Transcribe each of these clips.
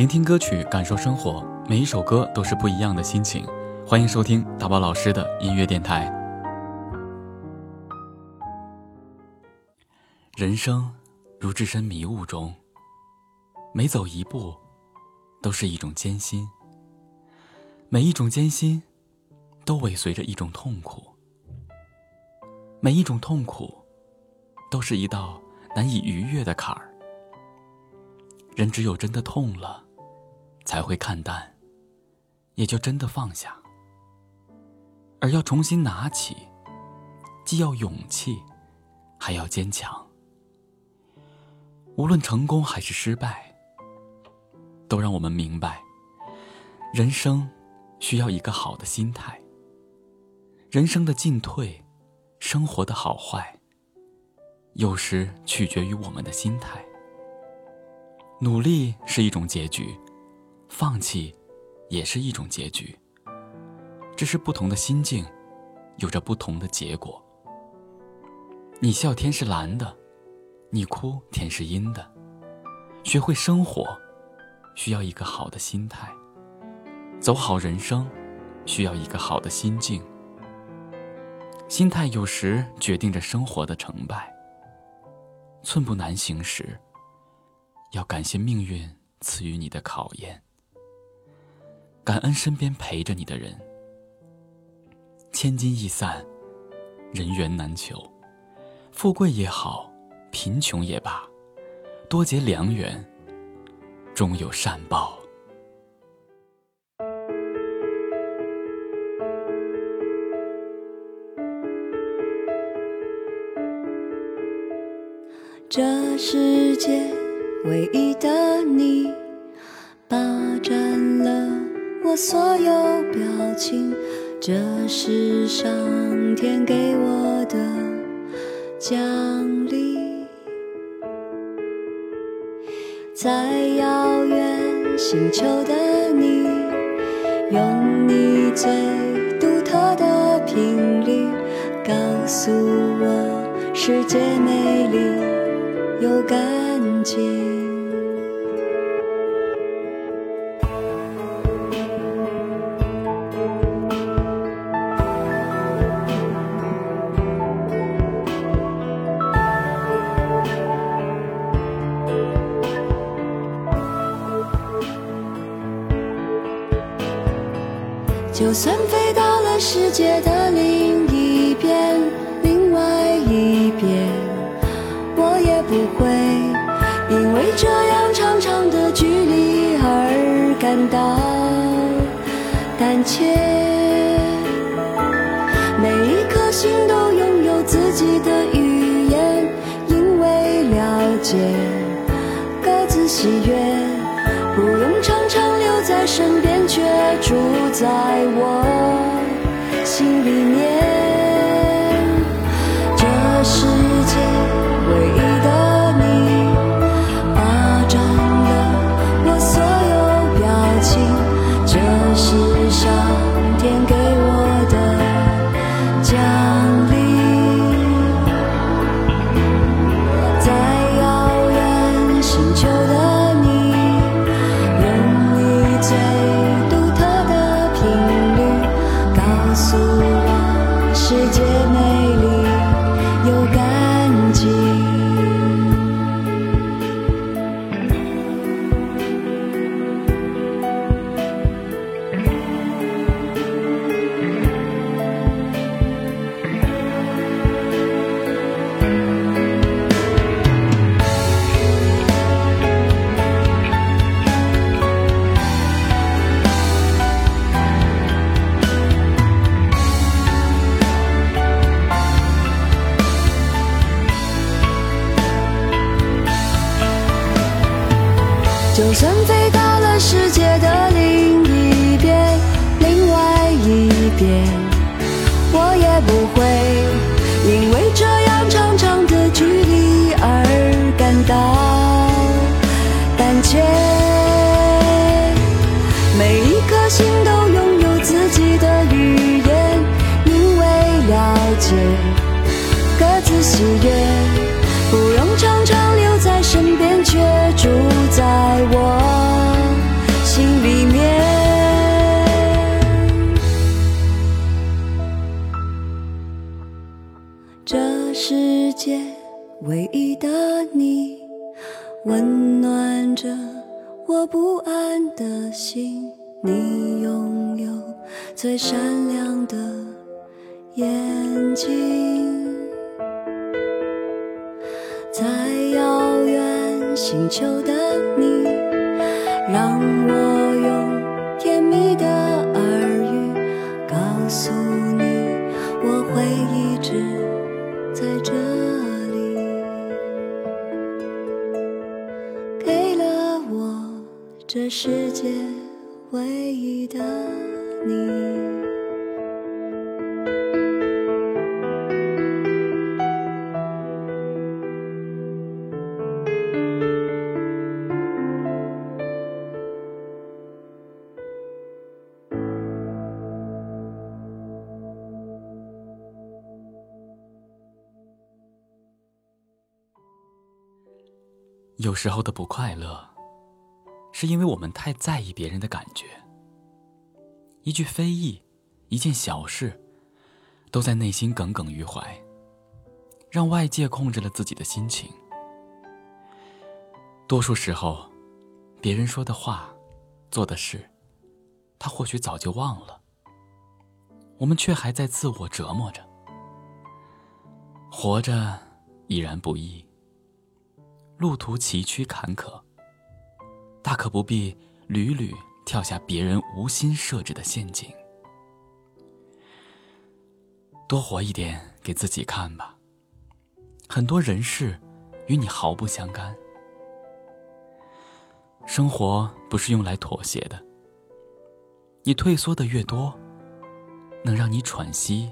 聆听歌曲，感受生活，每一首歌都是不一样的心情。欢迎收听大宝老师的音乐电台。人生如置身迷雾中，每走一步都是一种艰辛，每一种艰辛都尾随着一种痛苦，每一种痛苦都是一道难以逾越的坎儿。人只有真的痛了，才会看淡，也就真的放下。而要重新拿起，既要勇气，还要坚强。无论成功还是失败，都让我们明白，人生需要一个好的心态。人生的进退，生活的好坏，有时取决于我们的心态。努力是一种结局，放弃也是一种结局。只是不同的心境，有着不同的结果。你笑天是蓝的，你哭天是阴的。学会生活，需要一个好的心态；走好人生，需要一个好的心境。心态有时决定着生活的成败。寸步难行时。要感谢命运赐予你的考验，感恩身边陪着你的人。千金易散，人缘难求，富贵也好，贫穷也罢，多结良缘，终有善报。这世界。唯一的你，霸占了我所有表情，这是上天给我的奖励。在遥远星球的你，用你最独特的频率，告诉我世界美丽又干净。就算飞到了世界的另一边，另外一边，我也不会因为这样长长的距离而感到胆怯。每一颗心都拥有自己的语言，因为了解，各自喜悦，身边，却住在我心里面。就算飞到了世界的另一边，另外一边，我也不会因为这样长长的距离而感到胆怯。每一颗心都拥有自己的语言，因为了解，各自喜悦，唯一的你温暖着我不安的心你拥有最善良的眼睛。在遥远星球的你让我用甜蜜的耳语告诉你我回忆这世界唯一的你。有时候的不快乐，是因为我们太在意别人的感觉。一句非议，一件小事，都在内心耿耿于怀，让外界控制了自己的心情。多数时候，别人说的话、做的事，他或许早就忘了，我们却还在自我折磨着。活着已然不易。路途崎岖坎坷，大可不必屡屡跳下别人无心设置的陷阱。多活一点给自己看吧。很多人事与你毫不相干。生活不是用来妥协的。你退缩的越多，能让你喘息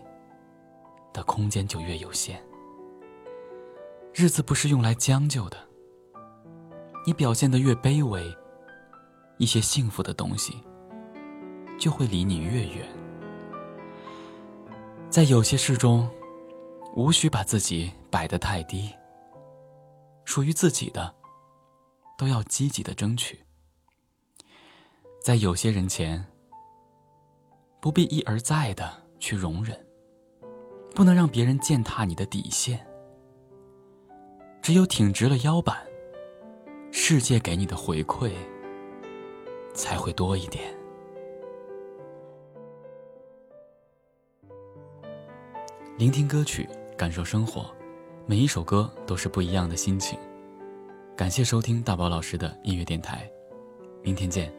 的空间就越有限。日子不是用来将就的。你表现的越卑微，一些幸福的东西就会离你越远。在有些事中，无需把自己摆得太低。属于自己的，都要积极的争取。在有些人前，不必一而再的去容忍，不能让别人践踏你的底线。只有挺直了腰板。世界给你的回馈才会多一点。聆听歌曲，感受生活，每一首歌都是不一样的心情。感谢收听大宝老师的音乐电台，明天见。